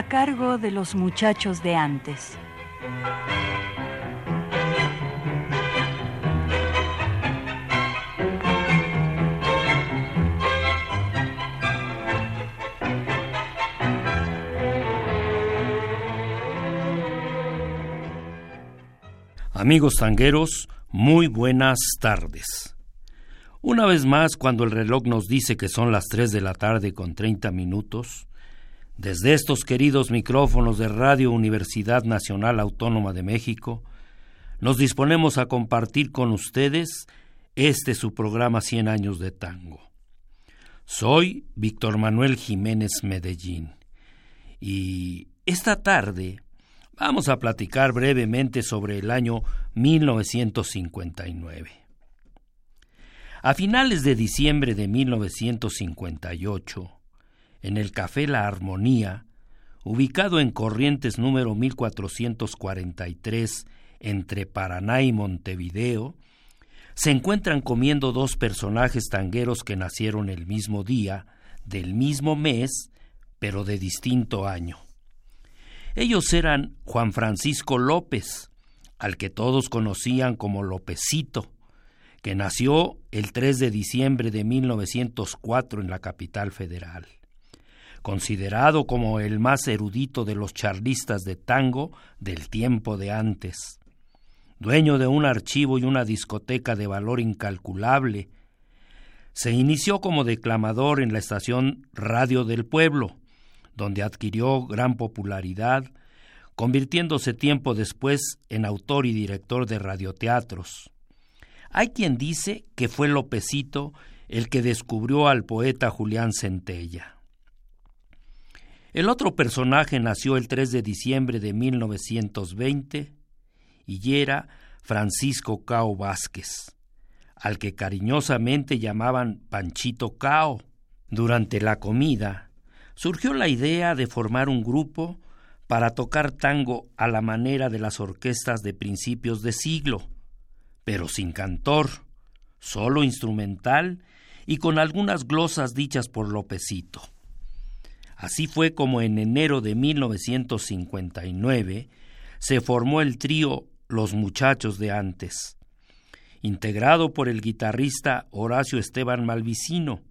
A cargo de los muchachos de antes. Amigos tangueros, muy buenas tardes. Una vez más, cuando el reloj nos dice que son las 3 de la tarde con 30 minutos, desde estos queridos micrófonos de Radio Universidad Nacional Autónoma de México, nos disponemos a compartir con ustedes este su programa Cien años de tango. Soy Víctor Manuel Jiménez Medellín y esta tarde vamos a platicar brevemente sobre el año 1959. A finales de diciembre de 1958, en el Café La Armonía, ubicado en Corrientes número 1443 entre Paraná y Montevideo, se encuentran comiendo dos personajes tangueros que nacieron el mismo día, del mismo mes, pero de distinto año. Ellos eran Juan Francisco López, al que todos conocían como Lópezito, que nació el 3 de diciembre de 1904 en la capital federal considerado como el más erudito de los charlistas de tango del tiempo de antes. Dueño de un archivo y una discoteca de valor incalculable, se inició como declamador en la estación Radio del Pueblo, donde adquirió gran popularidad, convirtiéndose tiempo después en autor y director de radioteatros. Hay quien dice que fue Lopecito el que descubrió al poeta Julián Centella. El otro personaje nació el 3 de diciembre de 1920 y era Francisco Cao Vázquez, al que cariñosamente llamaban Panchito Cao. Durante la comida surgió la idea de formar un grupo para tocar tango a la manera de las orquestas de principios de siglo, pero sin cantor, solo instrumental y con algunas glosas dichas por Lopecito. Así fue como en enero de 1959 se formó el trío Los Muchachos de antes, integrado por el guitarrista Horacio Esteban Malvicino,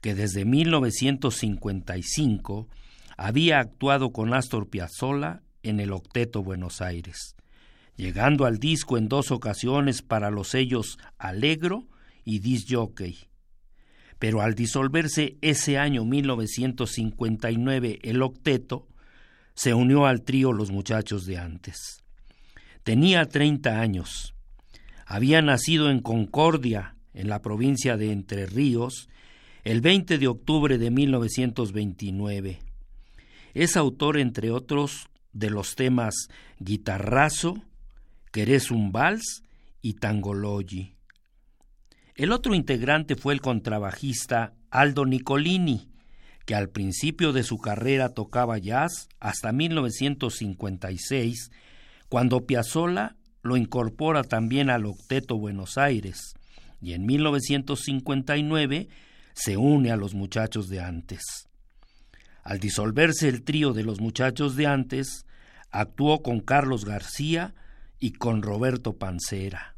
que desde 1955 había actuado con Astor Piazzolla en el Octeto Buenos Aires, llegando al disco en dos ocasiones para los sellos Alegro y Disc Jockey pero al disolverse ese año 1959 el octeto, se unió al trío Los Muchachos de antes. Tenía 30 años. Había nacido en Concordia, en la provincia de Entre Ríos, el 20 de octubre de 1929. Es autor, entre otros, de los temas Guitarrazo, Querés un vals y Tangologi. El otro integrante fue el contrabajista Aldo Nicolini, que al principio de su carrera tocaba jazz hasta 1956, cuando Piazzolla lo incorpora también al Octeto Buenos Aires, y en 1959 se une a los muchachos de antes. Al disolverse el trío de los muchachos de antes, actuó con Carlos García y con Roberto Pancera.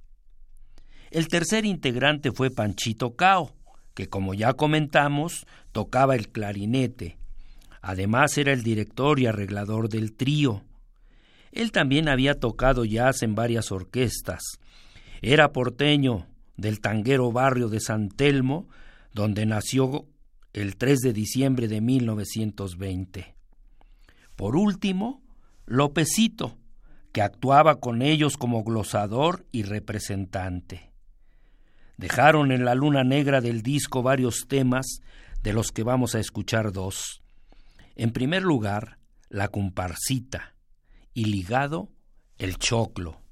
El tercer integrante fue Panchito Cao, que como ya comentamos, tocaba el clarinete. Además era el director y arreglador del trío. Él también había tocado jazz en varias orquestas. Era porteño del tanguero barrio de San Telmo, donde nació el 3 de diciembre de 1920. Por último, Lopecito, que actuaba con ellos como glosador y representante. Dejaron en la luna negra del disco varios temas, de los que vamos a escuchar dos. En primer lugar, La comparsita, y ligado el choclo.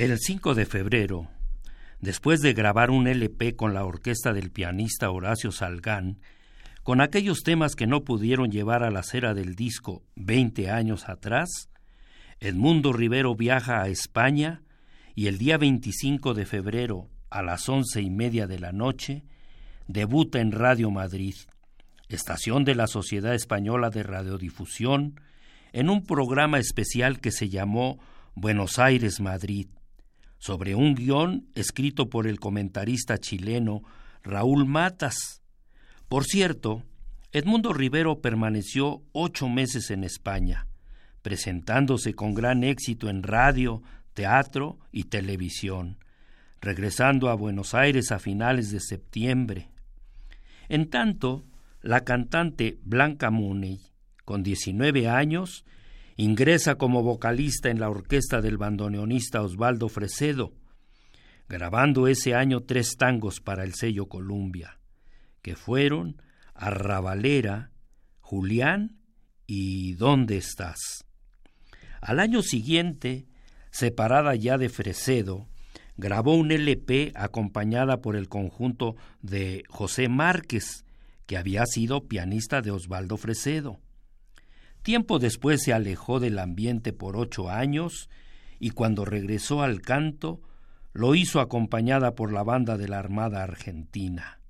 El 5 de febrero, después de grabar un LP con la orquesta del pianista Horacio Salgán, con aquellos temas que no pudieron llevar a la cera del disco 20 años atrás, Edmundo Rivero viaja a España y el día 25 de febrero a las once y media de la noche debuta en Radio Madrid, estación de la Sociedad Española de Radiodifusión, en un programa especial que se llamó Buenos Aires Madrid, sobre un guion escrito por el comentarista chileno Raúl Matas. Por cierto, Edmundo Rivero permaneció ocho meses en España, presentándose con gran éxito en radio, teatro y televisión, regresando a Buenos Aires a finales de septiembre. En tanto, la cantante Blanca Mooney, con 19 años, Ingresa como vocalista en la orquesta del bandoneonista Osvaldo Fresedo, grabando ese año tres tangos para el sello Columbia, que fueron Arrabalera, Julián y ¿Dónde estás? Al año siguiente, separada ya de Fresedo, grabó un LP acompañada por el conjunto de José Márquez, que había sido pianista de Osvaldo Fresedo. Tiempo después se alejó del ambiente por ocho años y cuando regresó al canto lo hizo acompañada por la banda de la Armada Argentina.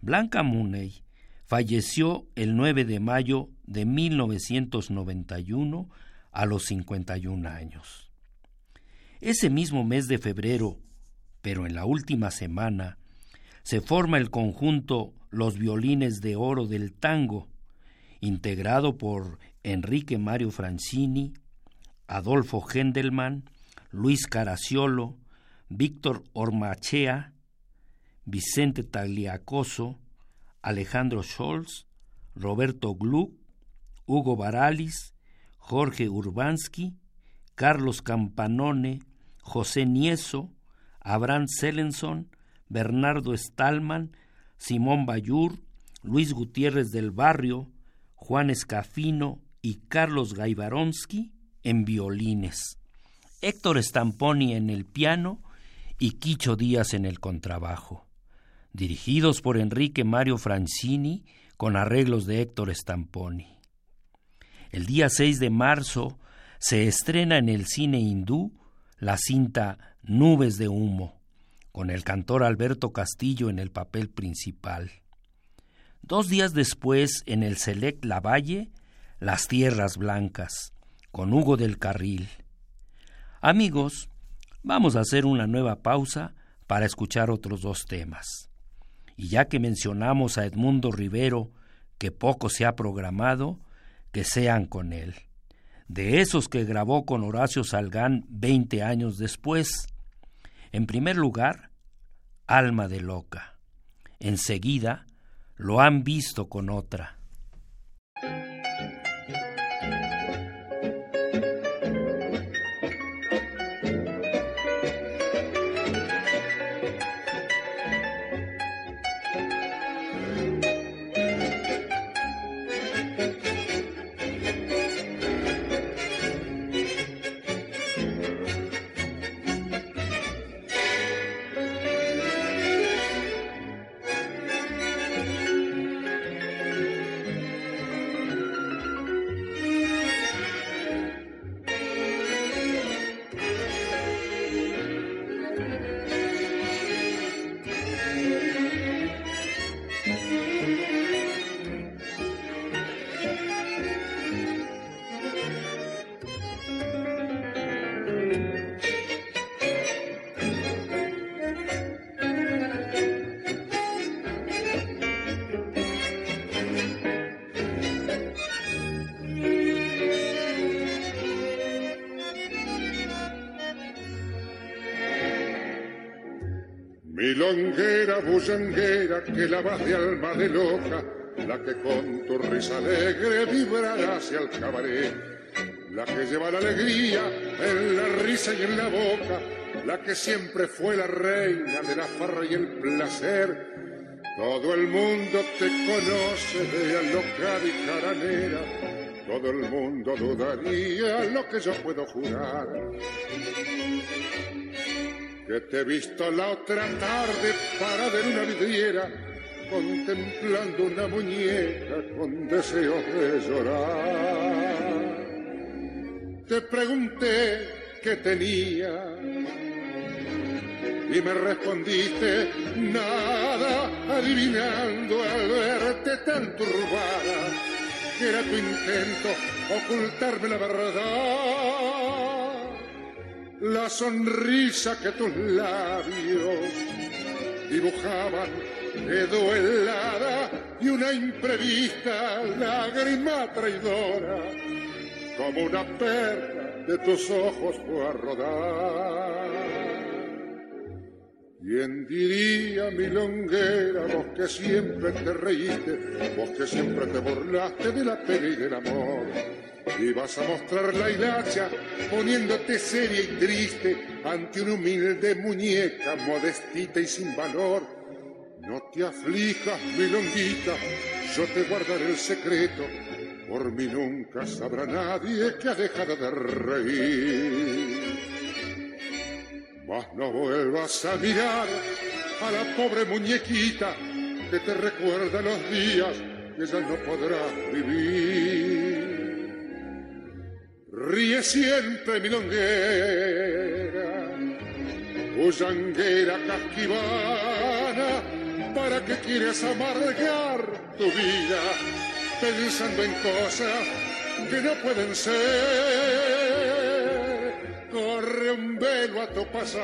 Blanca Muney falleció el 9 de mayo de 1991 a los 51 años. Ese mismo mes de febrero, pero en la última semana, se forma el conjunto Los Violines de Oro del Tango, integrado por Enrique Mario Francini, Adolfo Gendelman, Luis Caraciolo, Víctor Ormachea, Vicente Tagliacoso, Alejandro Scholz, Roberto Gluck, Hugo Baralis, Jorge Urbansky, Carlos Campanone, José Nieso, Abraham Selenson, Bernardo Stallman, Simón Bayur, Luis Gutiérrez del Barrio, Juan Escafino y Carlos Gaibaronsky en violines, Héctor Stamponi en el piano y Quicho Díaz en el contrabajo, dirigidos por Enrique Mario Francini con arreglos de Héctor Stamponi. El día 6 de marzo se estrena en el cine hindú la cinta Nubes de Humo, con el cantor Alberto Castillo en el papel principal. Dos días después, en el Select Lavalle, Las Tierras Blancas, con Hugo del Carril. Amigos, vamos a hacer una nueva pausa para escuchar otros dos temas. Y ya que mencionamos a Edmundo Rivero, que poco se ha programado, que sean con él. De esos que grabó con Horacio Salgán veinte años después. En primer lugar, Alma de Loca. Enseguida, lo han visto con otra. Milonguera, bullanguera, que la vas de alma de loca, la que con tu risa alegre vibrará hacia el cabaret, la que lleva la alegría en la risa y en la boca, la que siempre fue la reina de la farra y el placer. Todo el mundo te conoce de alocada y caranera, todo el mundo dudaría lo que yo puedo jurar que te he visto la otra tarde parada en una vidriera, contemplando una muñeca con deseos de llorar. Te pregunté qué tenía y me respondiste nada, adivinando al verte tan turbada que era tu intento ocultarme la verdad la sonrisa que tus labios dibujaban quedó helada y una imprevista lágrima traidora como una perla de tus ojos fue a rodar. ¿Quién diría, milonguera, vos que siempre te reíste, vos que siempre te burlaste de la pena y del amor? Y vas a mostrar la hilacha poniéndote seria y triste ante una humilde muñeca modestita y sin valor. No te aflijas, milonguita, yo te guardaré el secreto, por mí nunca sabrá nadie que ha dejado de reír. Mas no vuelvas a mirar a la pobre muñequita que te recuerda los días que ya no podrás vivir. Ríe siempre milonguera, bullanguera casquivana, ¿para que quieres amargar tu vida pensando en cosas que no pueden ser? Corre un velo a tu pasado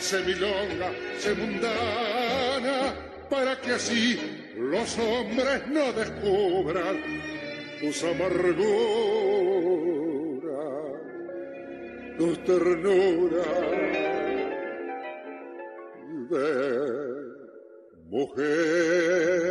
se milonga, se mundana, para que así los hombres no descubran tus amarguras, tus ternuras de mujer.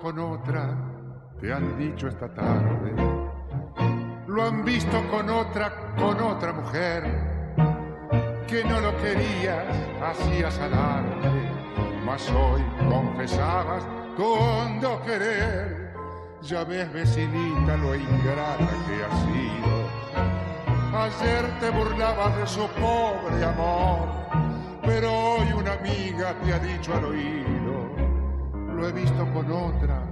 Con otra, te han dicho esta tarde. Lo han visto con otra, con otra mujer, que no lo querías, hacías alarde, mas hoy confesabas con no querer. Ya ves, vecinita, lo ingrata que has sido. Ayer te burlabas de su pobre amor, pero hoy una amiga te ha dicho al oído lo he visto con otra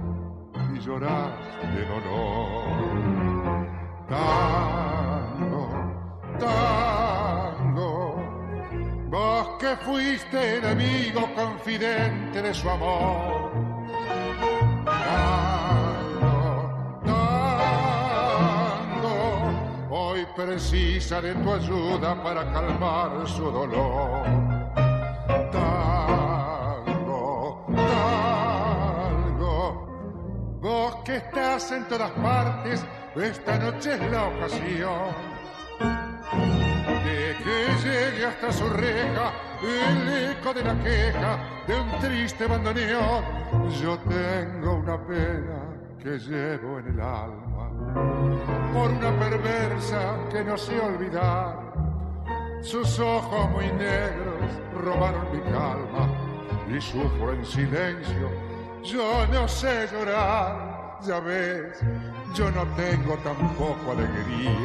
y llorar de dolor. Tango, tango, vos que fuiste enemigo confidente de su amor. Tango, tango, hoy precisa de tu ayuda para calmar su dolor que estás en todas partes, esta noche es la ocasión de que llegue hasta su reja el eco de la queja de un triste bandoneón. Yo tengo una pena que llevo en el alma por una perversa que no sé olvidar. Sus ojos muy negros robaron mi calma y sufro en silencio. Yo no sé llorar ya ves, yo no tengo tampoco alegrías.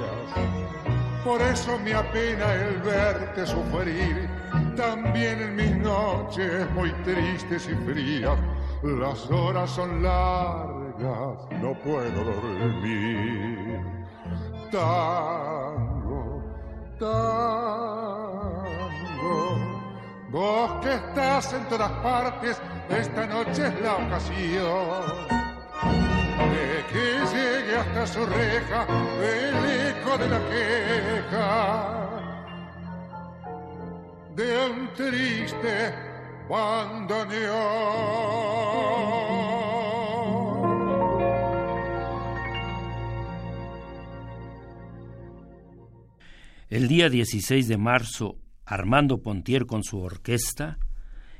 Por eso me apena el verte sufrir, también en mis noches muy tristes y frías. Las horas son largas, no puedo dormir. Tango, tango, vos que estás en todas partes, esta noche es la ocasión de que llegue hasta su reja el eco de la queja de un triste bandoneón. El día 16 de marzo, Armando Pontier con su orquesta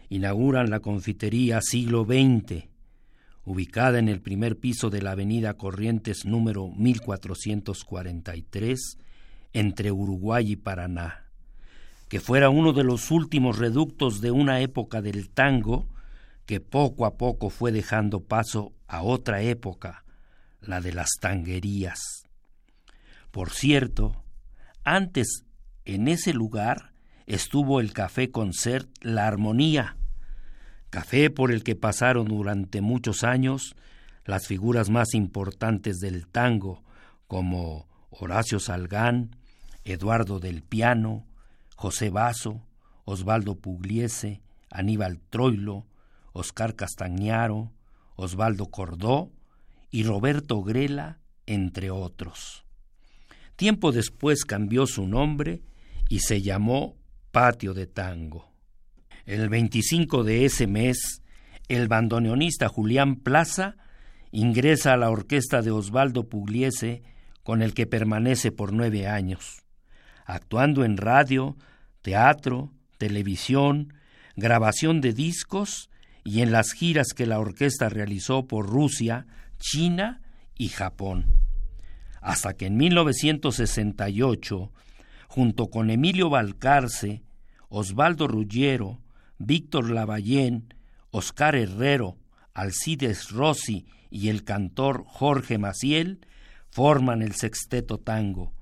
inauguran la confitería siglo XX ubicada en el primer piso de la avenida Corrientes número 1443, entre Uruguay y Paraná, que fuera uno de los últimos reductos de una época del tango que poco a poco fue dejando paso a otra época, la de las tanguerías. Por cierto, antes en ese lugar estuvo el café concert La Armonía, café por el que pasaron durante muchos años las figuras más importantes del tango, como Horacio Salgán, Eduardo del Piano, José Basso, Osvaldo Pugliese, Aníbal Troilo, Oscar Castañaro, Osvaldo Cordó y Roberto Grela, entre otros. Tiempo después cambió su nombre y se llamó Patio de Tango. El 25 de ese mes, el bandoneonista Julián Plaza ingresa a la orquesta de Osvaldo Pugliese, con el que permanece por nueve años, actuando en radio, teatro, televisión, grabación de discos y en las giras que la orquesta realizó por Rusia, China y Japón. Hasta que en 1968, junto con Emilio Balcarce, Osvaldo Ruggiero, Víctor Lavallén, Oscar Herrero, Alcides Rossi y el cantor Jorge Maciel forman el sexteto tango,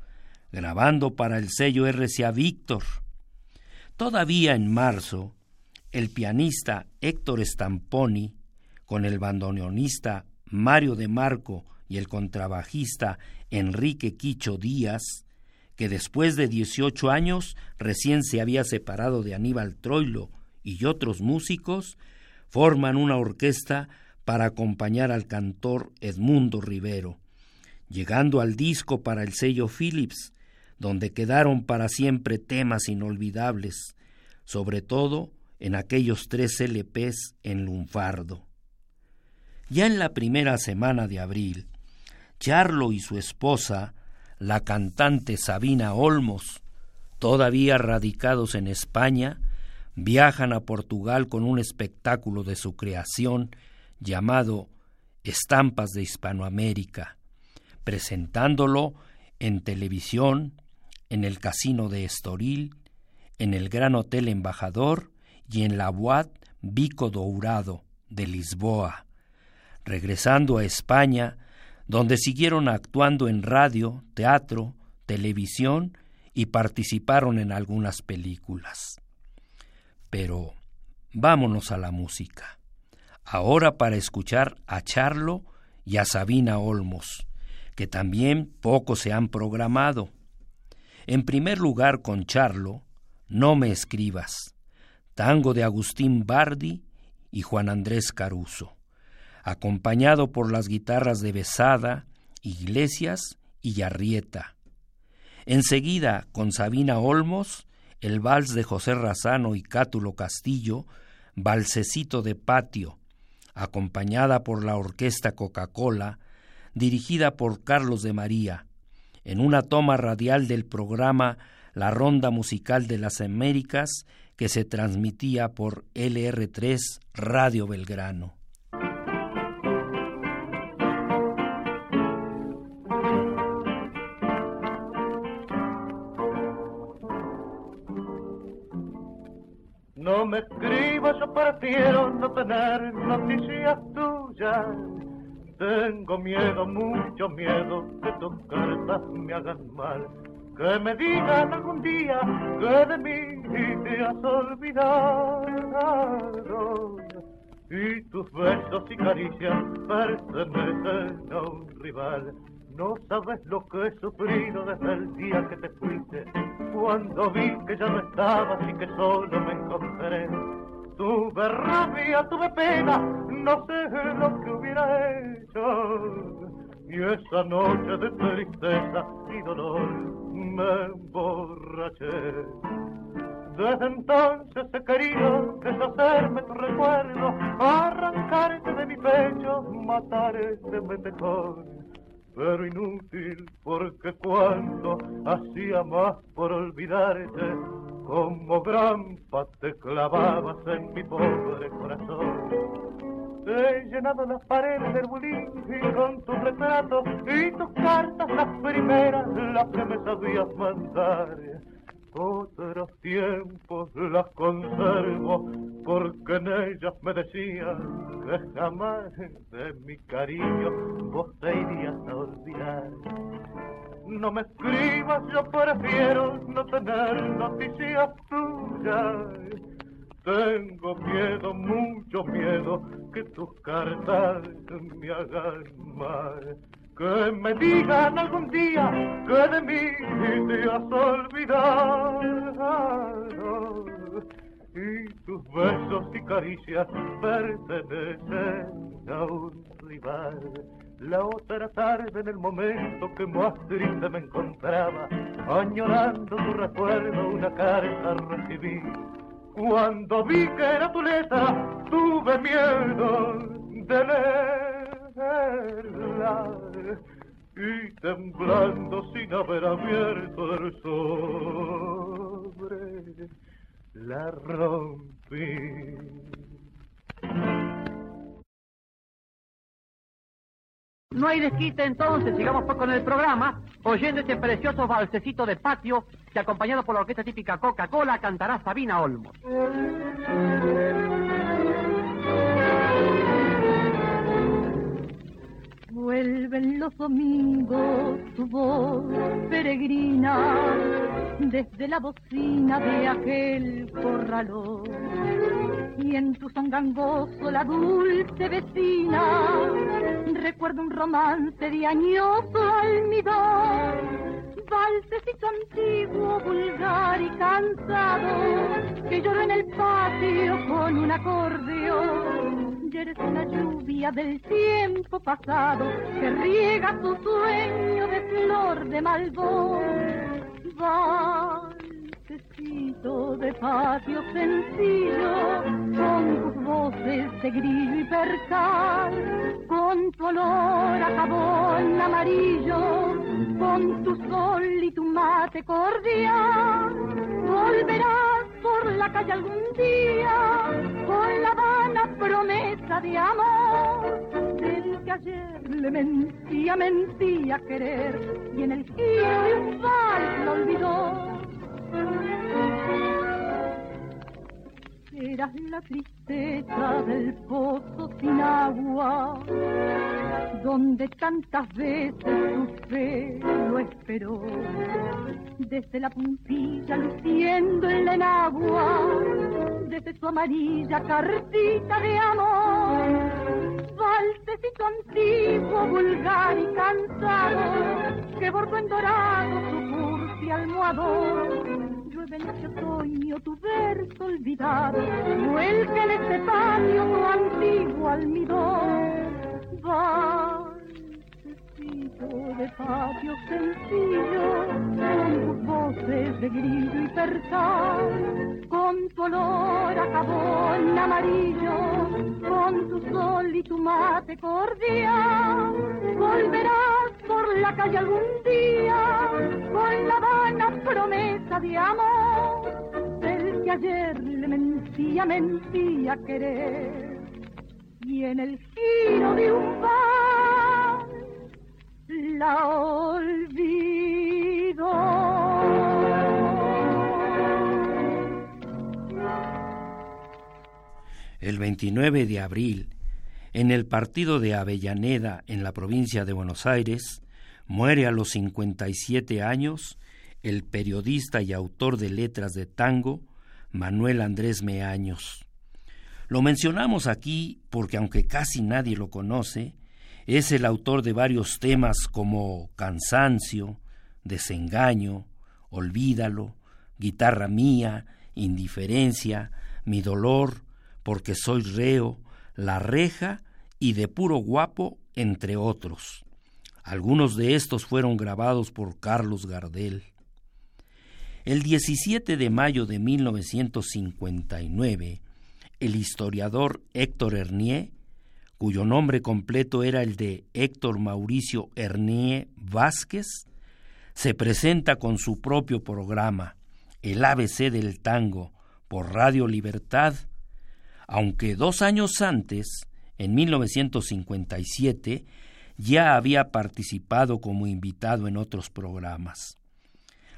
grabando para el sello RCA Víctor. Todavía en marzo, el pianista Héctor Stamponi, con el bandoneonista Mario de Marco y el contrabajista Enrique Quicho Díaz, que después de 18 años recién se había separado de Aníbal Troilo y otros músicos, forman una orquesta para acompañar al cantor Edmundo Rivero, llegando al disco para el sello Philips, donde quedaron para siempre temas inolvidables, sobre todo en aquellos tres LPs en lunfardo. Ya en la primera semana de abril, Charlo y su esposa, la cantante Sabina Olmos, todavía radicados en España, viajan a Portugal con un espectáculo de su creación llamado Estampas de Hispanoamérica, presentándolo en televisión, en el Casino de Estoril, en el Gran Hotel Embajador y en la Boat Bico Dourado de Lisboa, regresando a España, donde siguieron actuando en radio, teatro, televisión y participaron en algunas películas. Pero vámonos a la música. Ahora para escuchar a Charlo y a Sabina Olmos, que también poco se han programado. En primer lugar con Charlo, No me escribas, tango de Agustín Bardi y Juan Andrés Caruso, acompañado por las guitarras de Besada, Iglesias y Arrieta. Enseguida, con Sabina Olmos, el vals de José Razano y Cátulo Castillo, Balsecito de Patio, acompañada por la Orquesta Coca-Cola, dirigida por Carlos de María, en una toma radial del programa La Ronda Musical de las Américas que se transmitía por LR3 Radio Belgrano. Me escribas, yo prefiero no tener noticias tuyas. Tengo miedo, mucho miedo, que tus cartas me hagan mal que me digan algún día que de mí te has olvidado y tus besos y caricias pertenecen a un rival. No sabes lo que he sufrido desde el día que te fuiste, cuando vi que ya no estabas y que solo me encontré. Tuve rabia, tuve pena, no sé lo que hubiera hecho. Y esa noche de tristeza y dolor me emborraché. Desde entonces he querido deshacerme tu recuerdo, arrancarte de mi pecho, matar ese mejor. Pero inútil, porque cuando hacía más por olvidarte, como grampa te clavabas en mi pobre corazón. He llenado las paredes del bulín con tu retrato y tus cartas, las primeras, las que me sabías mandar. Otros tiempos las conservo porque en ellas me decías que jamás de mi cariño vos te irías a olvidar. No me escribas, yo prefiero no tener noticias tuyas. Tengo miedo, mucho miedo, que tus cartas me hagan mal. Que me digan algún día que de mí te has olvidado. Y tus besos y caricias pertenecen a un rival. La otra tarde en el momento que más triste me encontraba, añorando tu recuerdo, una carta recibí. Cuando vi que era tu letra, tuve miedo de Y temblando sin haber abierto el sobre, la rompí. No hay desquite entonces, sigamos pues con el programa, oyendo este precioso balsecito de patio que acompañado por la orquesta típica Coca-Cola cantará Sabina Olmos. Vuelven los domingos tu voz peregrina desde la bocina de aquel corralón y en tu son gangoso la dulce vecina recuerdo un romance de añoso almidón valsecito antiguo, vulgar y cansado, que lloró en el patio con un acordeón. Eres una lluvia del tiempo pasado, que riega tu sueño de flor de malvón. De patio sencillo, con tus voces de grillo y percal, con tu olor a jabón amarillo, con tu sol y tu mate cordial. Volverás por la calle algún día, con la vana promesa de amor, del que ayer le mentía, mentía querer, y en el giro de un vals lo olvidó. Eras la tristeza del pozo sin agua, donde tantas veces tu fe lo esperó. Desde la puntilla luciendo en la enagua, desde su amarilla cartita de amor. Valsecito antiguo, vulgar y cansado, que bordó en dorado su cursi almohador llueve en este otoño tu verso olvidado, vuelca en este patio tu antiguo almidón. De patio sencillo, con tus voces de grillo y percal, con tu olor a jabón amarillo, con tu sol y tu mate cordial, volverás por la calle algún día, con la vana promesa de amor, del que ayer le mentía, mentía querer, y en el giro de un bar la El 29 de abril, en el partido de Avellaneda, en la provincia de Buenos Aires, muere a los 57 años el periodista y autor de letras de tango Manuel Andrés Meaños. Lo mencionamos aquí porque aunque casi nadie lo conoce, es el autor de varios temas como Cansancio, Desengaño, Olvídalo, Guitarra Mía, Indiferencia, Mi Dolor, Porque Soy Reo, La Reja y De Puro Guapo, entre otros. Algunos de estos fueron grabados por Carlos Gardel. El 17 de mayo de 1959, el historiador Héctor Hernier, cuyo nombre completo era el de Héctor Mauricio Hernier Vázquez, se presenta con su propio programa, El ABC del Tango, por Radio Libertad, aunque dos años antes, en 1957, ya había participado como invitado en otros programas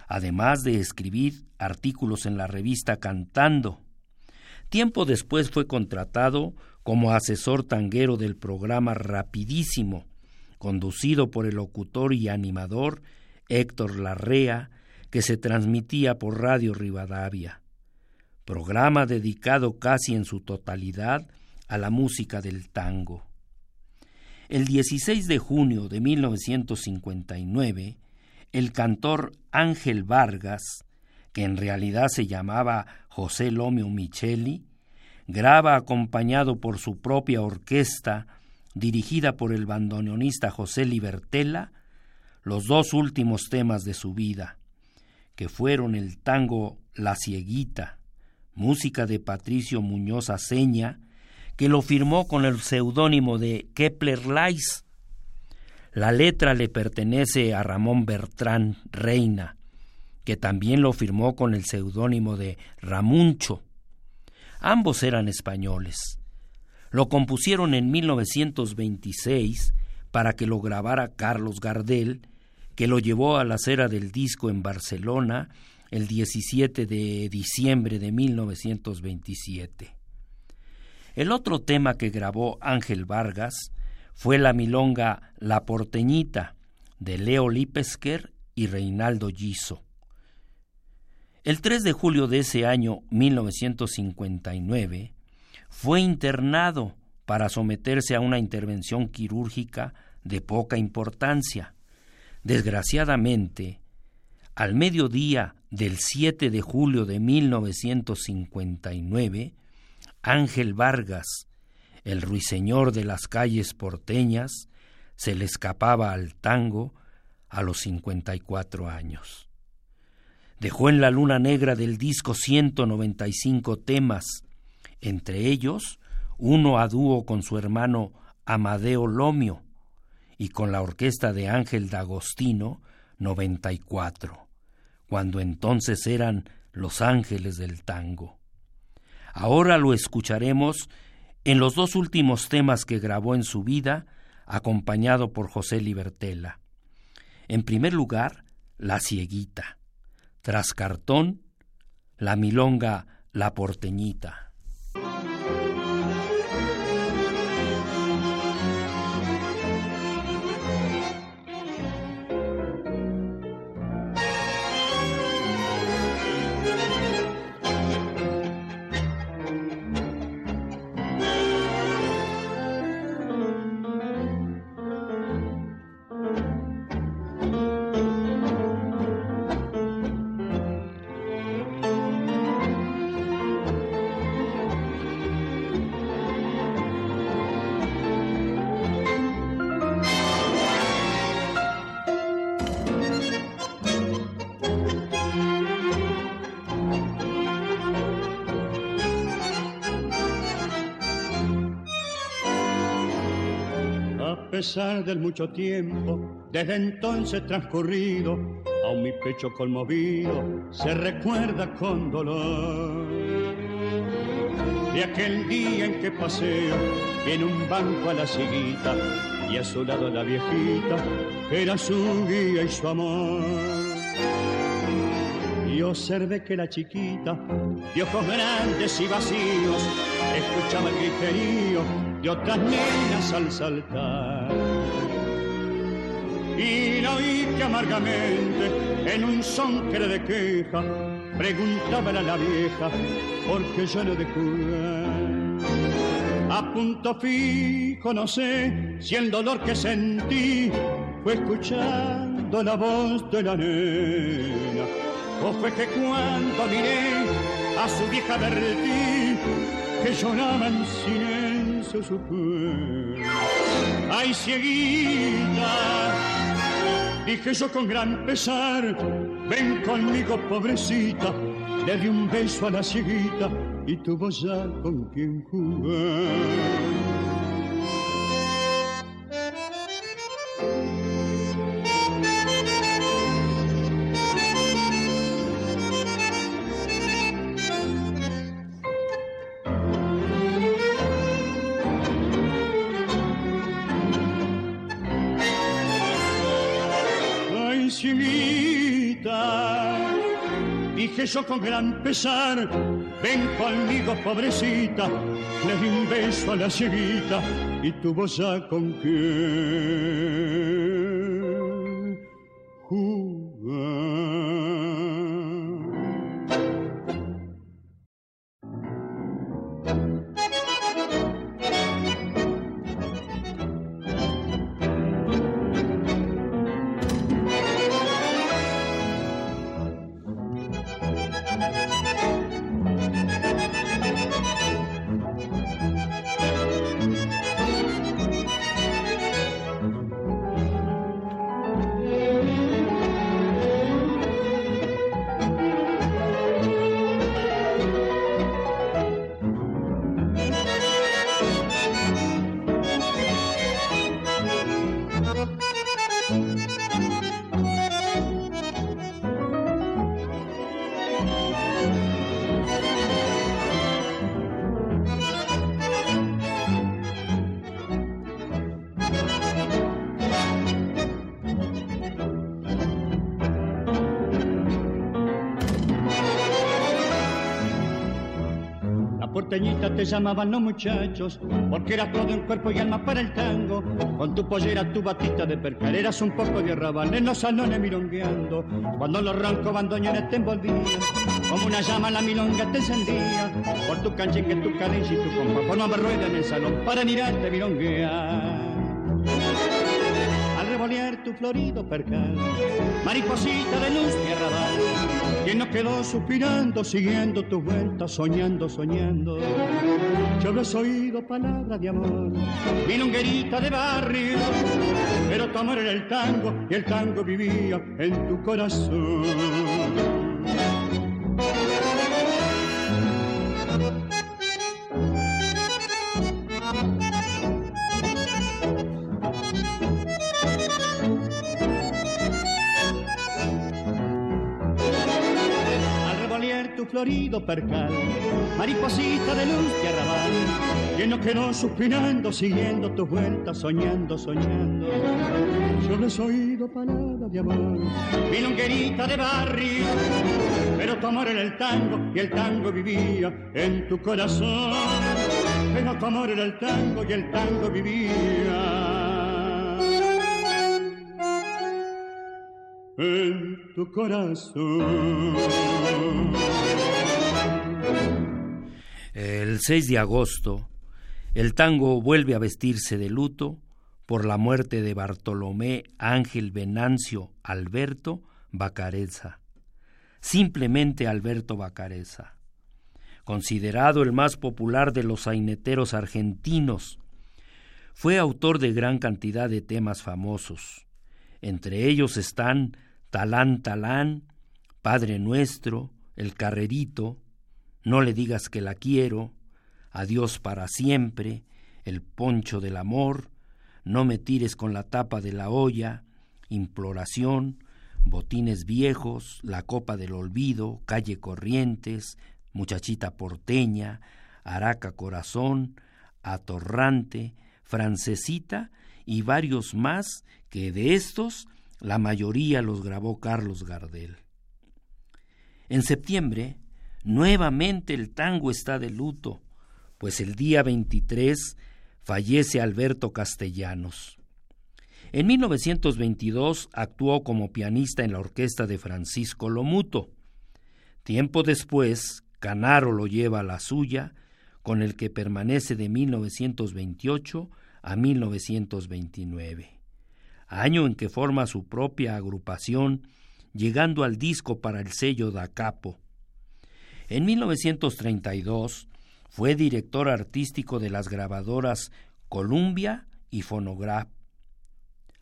además de escribir artículos en la revista Cantando. Tiempo después fue contratado como asesor tanguero del programa Rapidísimo, conducido por el locutor y animador Héctor Larrea, que se transmitía por Radio Rivadavia. Programa dedicado casi en su totalidad a la música del tango. El 16 de junio de 1959, el cantor Ángel Vargas, que en realidad se llamaba José Lomio Micheli, graba acompañado por su propia orquesta, dirigida por el bandoneonista José Libertela, los dos últimos temas de su vida, que fueron el tango La Cieguita, música de Patricio Muñoz Aceña, que lo firmó con el seudónimo de Kepler Lais. La letra le pertenece a Ramón Bertrán Reina, que también lo firmó con el seudónimo de Ramuncho. Ambos eran españoles. Lo compusieron en 1926 para que lo grabara Carlos Gardel, que lo llevó a la cera del disco en Barcelona el 17 de diciembre de 1927. El otro tema que grabó Ángel Vargas fue la milonga La Porteñita de Leo Lipesker y Reinaldo Giso. El 3 de julio de ese año 1959 fue internado para someterse a una intervención quirúrgica de poca importancia. Desgraciadamente, al mediodía del 7 de julio de 1959, Ángel Vargas, el ruiseñor de las calles porteñas, se le escapaba al tango a los 54 años. Dejó en la luna negra del disco 195 temas, entre ellos uno a dúo con su hermano Amadeo Lomio y con la orquesta de Ángel D'Agostino 94, cuando entonces eran los ángeles del tango. Ahora lo escucharemos en los dos últimos temas que grabó en su vida, acompañado por José Libertela. En primer lugar, La Cieguita tras cartón, la milonga La Porteñita. Pesar del mucho tiempo desde entonces transcurrido, aún mi pecho conmovido se recuerda con dolor. De aquel día en que paseo en un banco a la ciguita y a su lado la viejita, era su guía y su amor. Y observé que la chiquita, de ojos grandes y vacíos, escuchaba el griterío de otras nenas al saltar. Y la oí que amargamente, en un son que de queja, preguntaba a la vieja por qué yo no de jugar. A punto fijo, no sé si el dolor que sentí fue escuchando la voz de la nena, o fue que cuando miré a su vieja vertí que lloraban sin él su Ay, cieguita, dije yo con gran pesar, ven conmigo, pobrecita, le di un beso a la cieguita y tuvo ya con quien jugar. Dije yo con gran pesar, ven conmigo pobrecita, le di un beso a la cieguita y tu voz a con quién te llamaban los muchachos, porque eras todo en cuerpo y alma para el tango. Con tu pollera, tu batita de percal, eras un poco de arrabal en los salones mirongueando. Cuando los roncos bandoneones te envolvían, como una llama la milonga te encendía. Por tu que tu cadencia y tu compa, formaba rueda en el salón para mirarte mironguear tu florido percal, mariposita de luz y arrabal, quien no quedó suspirando, siguiendo tu vuelta, soñando, soñando. Yo habrás oído palabras de amor, milonguerita de barrio, pero tu amor era el tango y el tango vivía en tu corazón. Florido percal, mariposita de luz y arrabal, que no quedó suspirando, siguiendo tus vueltas, soñando, soñando. Yo no he oído palabras de amor, milonguerita de barrio, pero tu amor era el tango y el tango vivía en tu corazón. Pero tu amor era el tango y el tango vivía. En tu corazón. El 6 de agosto, el tango vuelve a vestirse de luto por la muerte de Bartolomé Ángel Venancio Alberto Bacareza, simplemente Alberto Bacareza, considerado el más popular de los saineteros argentinos. Fue autor de gran cantidad de temas famosos. Entre ellos están Talán Talán, Padre Nuestro, El Carrerito, No le digas que la quiero, Adiós para siempre, El Poncho del Amor, No me tires con la tapa de la olla, Imploración, Botines Viejos, La Copa del Olvido, Calle Corrientes, Muchachita Porteña, Araca Corazón, Atorrante, Francesita y varios más que de estos la mayoría los grabó Carlos Gardel. En septiembre, nuevamente el tango está de luto, pues el día 23 fallece Alberto Castellanos. En 1922 actuó como pianista en la orquesta de Francisco Lomuto. Tiempo después, Canaro lo lleva a la suya, con el que permanece de 1928 a 1929 año en que forma su propia agrupación, llegando al disco para el sello Da Capo. En 1932 fue director artístico de las grabadoras Columbia y Fonograph.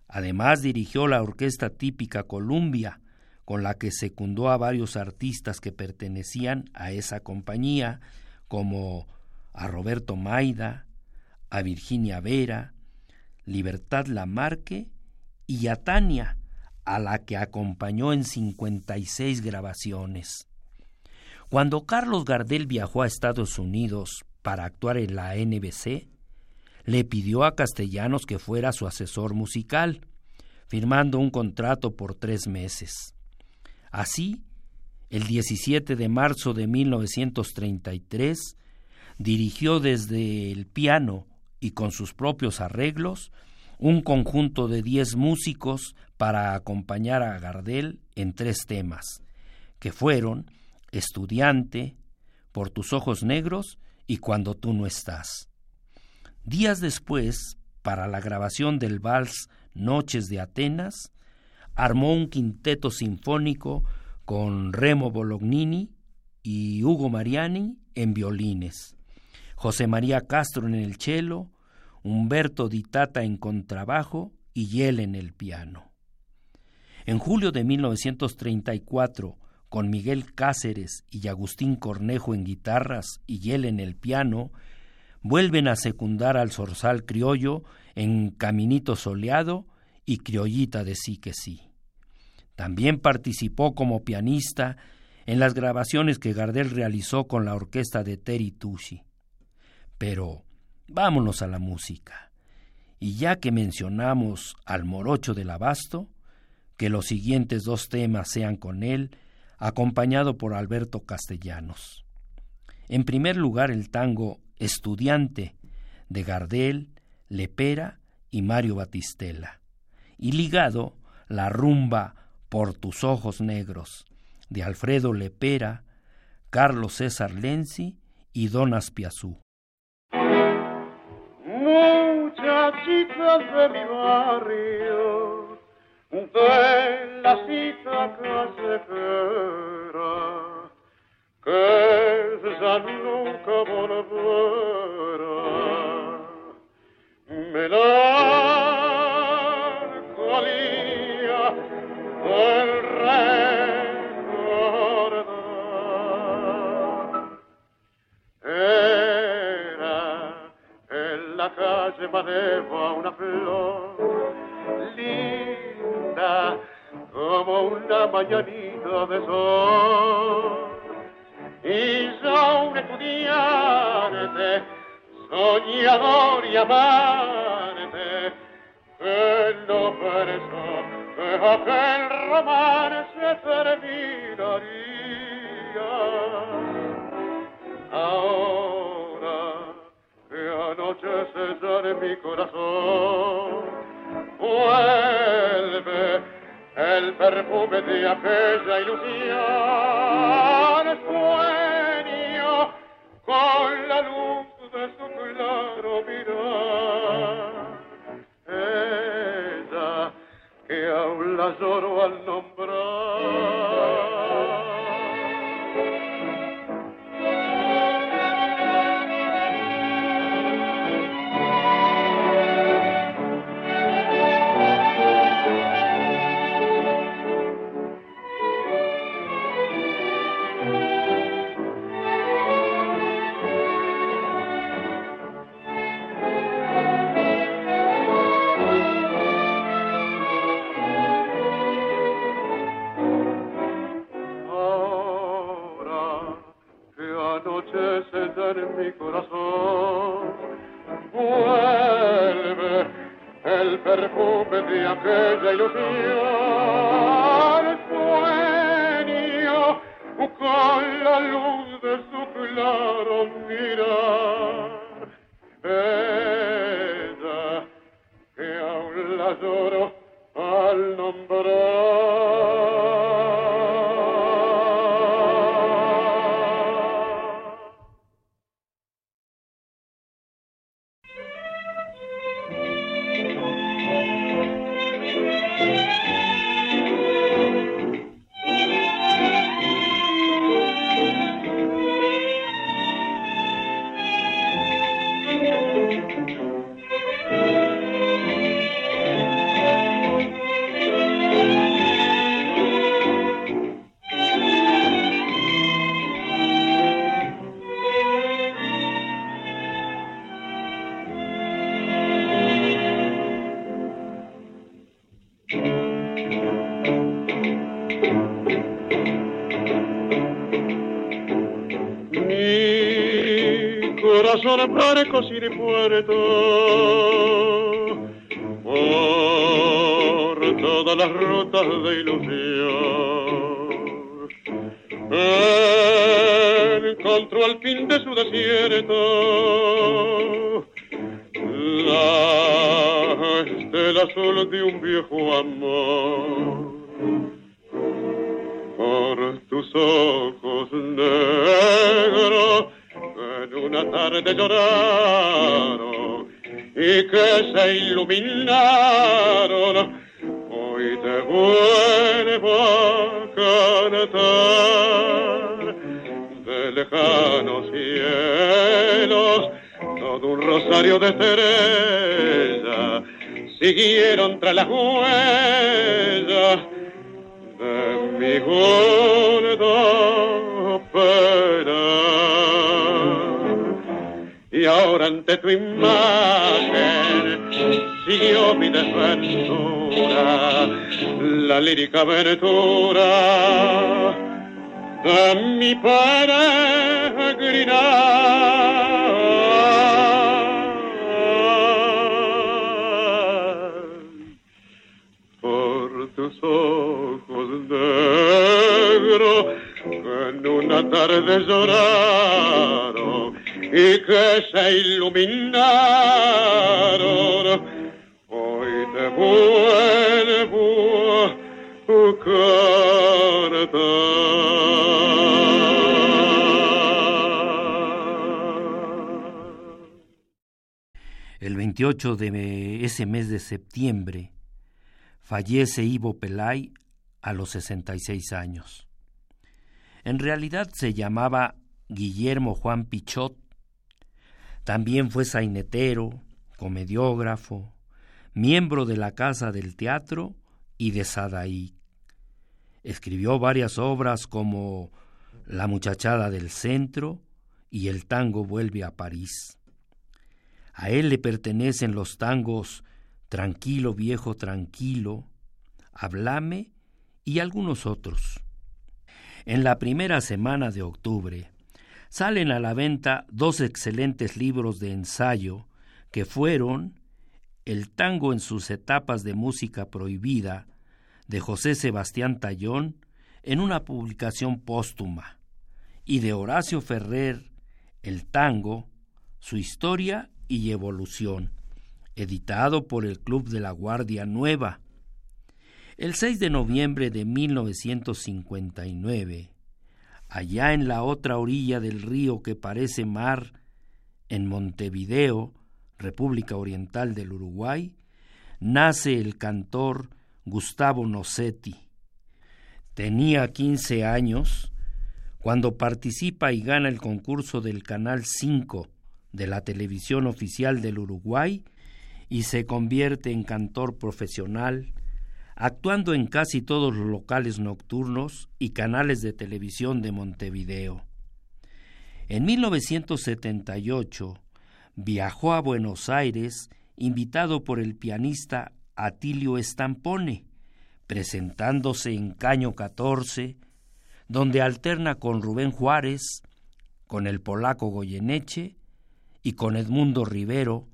Además dirigió la orquesta típica Columbia, con la que secundó a varios artistas que pertenecían a esa compañía, como a Roberto Maida, a Virginia Vera, Libertad Lamarque y a Tania, a la que acompañó en 56 grabaciones. Cuando Carlos Gardel viajó a Estados Unidos para actuar en la NBC, le pidió a Castellanos que fuera su asesor musical, firmando un contrato por tres meses. Así, el 17 de marzo de 1933, dirigió desde el piano y con sus propios arreglos un conjunto de diez músicos para acompañar a Gardel en tres temas, que fueron Estudiante, Por tus ojos negros y Cuando tú no estás. Días después, para la grabación del vals Noches de Atenas, armó un quinteto sinfónico con Remo Bolognini y Hugo Mariani en violines, José María Castro en el cello, Humberto Di Tata en contrabajo y él en el piano. En julio de 1934, con Miguel Cáceres y Agustín Cornejo en guitarras y él en el piano, vuelven a secundar al zorzal criollo en Caminito Soleado y Criollita de Sí que Sí. También participó como pianista en las grabaciones que Gardel realizó con la orquesta de Terry Tucci. Pero Vámonos a la música. Y ya que mencionamos al morocho del abasto, que los siguientes dos temas sean con él, acompañado por Alberto Castellanos. En primer lugar el tango Estudiante de Gardel, Lepera y Mario Batistela. Y ligado la rumba Por tus ojos negros de Alfredo Lepera, Carlos César Lenzi y Don Aspiazú. Muchachitas de mi barrio, de la cita casera, que ya nunca volverá. Melancolía del calle a una flor linda como una mañanita de sol. Y yo un estudiante, soñador y amante, que no pensó que aquel romance terminaría. Ahora en mi corazón. Vuelve el perfume de aquella ilusión. Sueño con la luz de su claro mirar. Ella que aún la lloro al nombrar. Mi corazón. Vuelve el perfume de aquella ilusión. Sueño con la luz de su claro mirar. Siguieron tras las huellas de mi gordo y ahora ante tu imagen siguió mi desventura, la lírica aventura de mi peregrinar. Negros en una tarde lloraron y que se iluminaron. Hoy te vuelvo a El 28 de ese mes de septiembre fallece Ivo Pelay a los 66 años. En realidad se llamaba Guillermo Juan Pichot. También fue sainetero, comediógrafo, miembro de la Casa del Teatro y de Sadaí. Escribió varias obras como La muchachada del centro y El tango vuelve a París. A él le pertenecen los tangos Tranquilo viejo tranquilo, Hablame y algunos otros. En la primera semana de octubre salen a la venta dos excelentes libros de ensayo que fueron El tango en sus etapas de música prohibida de José Sebastián Tallón en una publicación póstuma y de Horacio Ferrer El tango, su historia y evolución, editado por el Club de la Guardia Nueva. El 6 de noviembre de 1959, allá en la otra orilla del río que parece mar, en Montevideo, República Oriental del Uruguay, nace el cantor Gustavo Nocetti. Tenía 15 años cuando participa y gana el concurso del Canal 5 de la televisión oficial del Uruguay y se convierte en cantor profesional, actuando en casi todos los locales nocturnos y canales de televisión de Montevideo. En 1978 viajó a Buenos Aires invitado por el pianista Atilio Estampone, presentándose en Caño 14, donde alterna con Rubén Juárez, con el polaco Goyeneche y con Edmundo Rivero,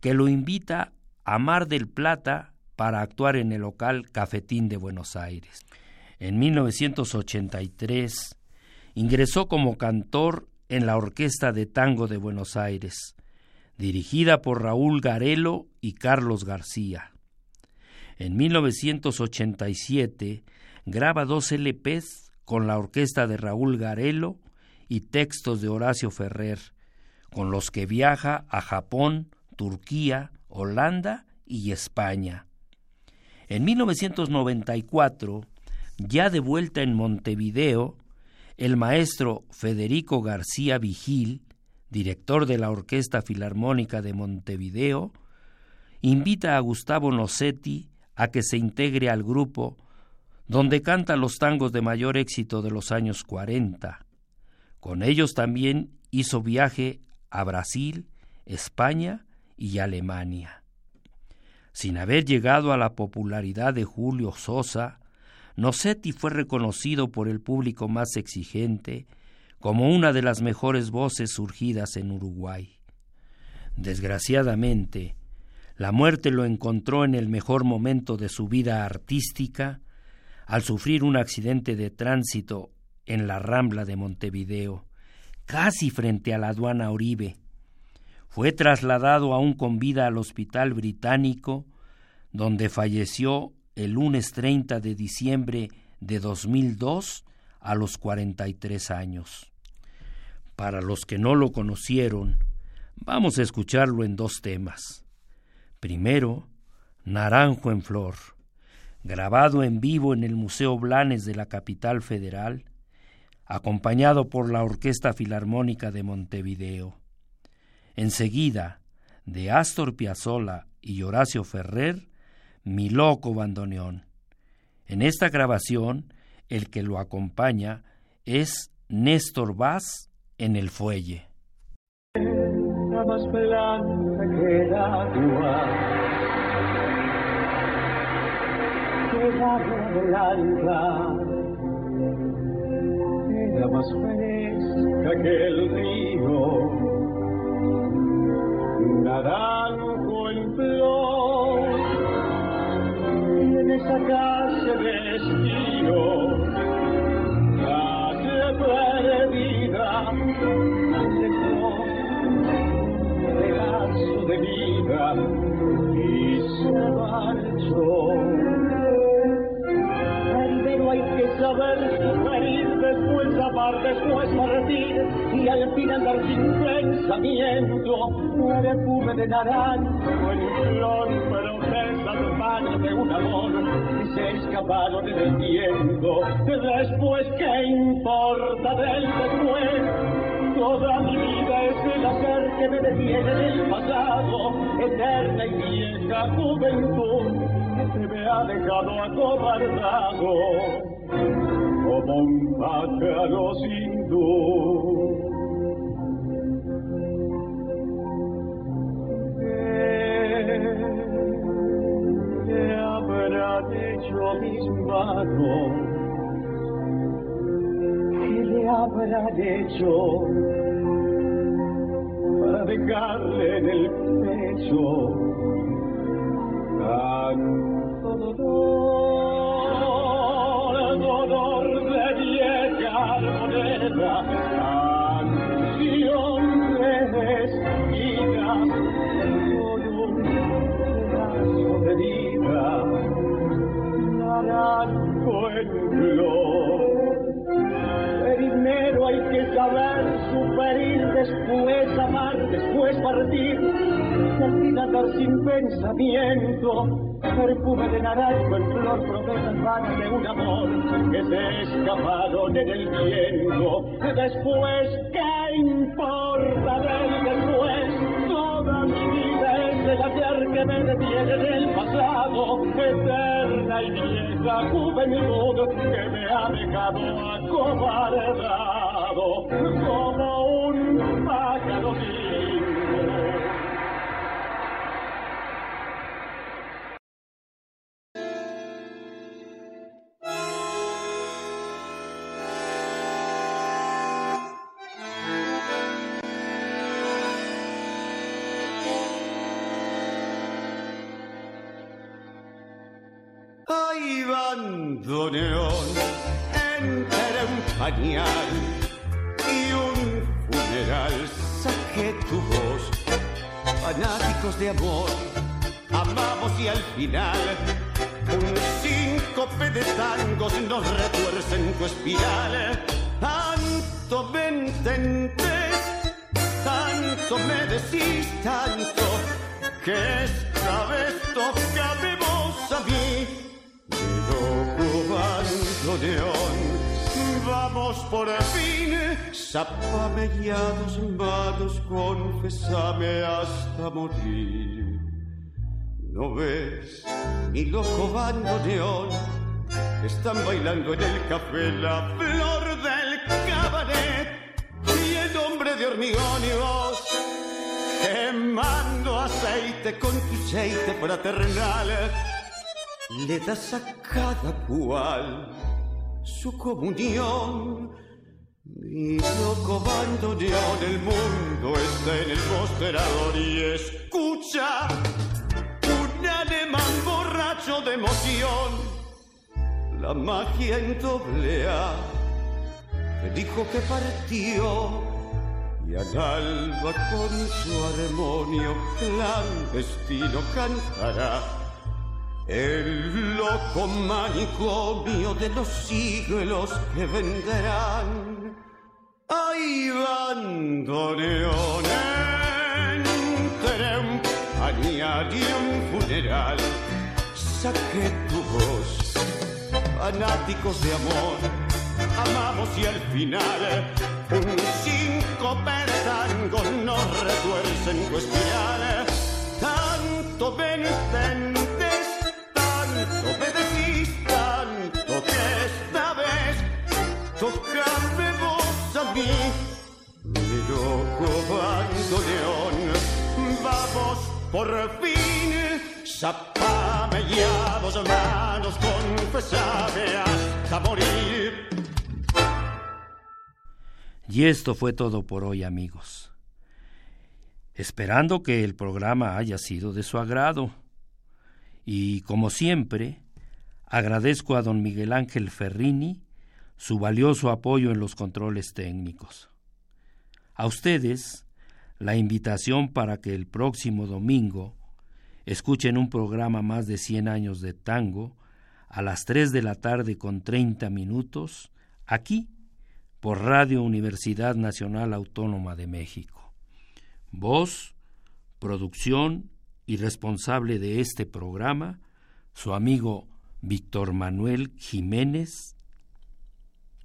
que lo invita a Mar del Plata para actuar en el local Cafetín de Buenos Aires. En 1983 ingresó como cantor en la Orquesta de Tango de Buenos Aires, dirigida por Raúl Garelo y Carlos García. En 1987 graba dos LPs con la orquesta de Raúl Garelo y textos de Horacio Ferrer, con los que viaja a Japón, Turquía, Holanda y España. En 1994, ya de vuelta en Montevideo, el maestro Federico García Vigil, director de la Orquesta Filarmónica de Montevideo, invita a Gustavo Nocetti a que se integre al grupo donde canta los tangos de mayor éxito de los años 40. Con ellos también hizo viaje a Brasil, España y Alemania. Sin haber llegado a la popularidad de Julio Sosa, Nocetti fue reconocido por el público más exigente como una de las mejores voces surgidas en Uruguay. Desgraciadamente, la muerte lo encontró en el mejor momento de su vida artística al sufrir un accidente de tránsito en la Rambla de Montevideo, casi frente a la aduana Oribe. Fue trasladado aún con vida al Hospital Británico, donde falleció el lunes 30 de diciembre de 2002 a los 43 años. Para los que no lo conocieron, vamos a escucharlo en dos temas. Primero, Naranjo en Flor, grabado en vivo en el Museo Blanes de la capital federal, acompañado por la Orquesta Filarmónica de Montevideo. Enseguida, de Astor Piazzolla y Horacio Ferrer, Mi loco bandoneón. En esta grabación, el que lo acompaña es Néstor Vaz en el fuelle. más blanca que el agua, que el alba más fresca que el río, amar, después partir y al fin andar sin pensamiento. Perfume de naranjo en flor, pero esas manos de un amor que se escaparon en el viento. Después, ¿qué importa del después? Toda mi vida es el hacer que me detiene del pasado, eterna y vieja juventud que me ha dejado acobardado un pájaro sin luz. ¿Qué habrán hecho mis manos? ¿Qué le habrán hecho para dejarle en el pecho tanto dolor, después amar, después partir, y sin pensamiento. Perfume de naranjo en flor, promesas vanas de un amor que se escaparon en el viento. Después, ¿qué importa del después? Toda mi vida es el hacer que me detiene del pasado, eterna y vieja juventud que me ha dejado acobardado como un De amor, amamos y al final un síncope de tangos nos retuercen tu espiral. Tanto me entendés, tanto me decís tanto, que esta vez tócame vos a mí. Loco bandoneón, vamos por fin, zapame ya dos manos, confesame hasta morir. ¿No ves, mi loco bandoneón? Están bailando en el café la flor del cabaret y el hombre de hormigón y vos quemando aceite con tu aceite fraternal le das a cada cual su comunión. Mi loco bandoneón, el mundo está en el mostrador y escucha un alemán borracho de emoción. La magia en doble A te dijo que partió y al alba con su armonio clandestino cantará el loco manicomio de los siglos que vendrán. Ay, bandoneón entre un pañal y un funeral, saqué tu voz, fanáticos de amor, amamos y al final un de tango nos retuerce en tu espiral. Tanto me tocame vos a mí. Mi loco bandoneón, vamos por fin, zapame ya dos manos, confesame hasta morir. Y esto fue todo por hoy, amigos. Esperando que el programa haya sido de su agrado. Y como siempre, agradezco a don Miguel Ángel Ferrini su valioso apoyo en los controles técnicos. A ustedes, la invitación para que el próximo domingo escuchen un programa más de 100 años de tango a las 3 de la tarde con 30 minutos, aquí, por Radio Universidad Nacional Autónoma de México. Voz, producción y responsable de este programa, su amigo Víctor Manuel Jiménez,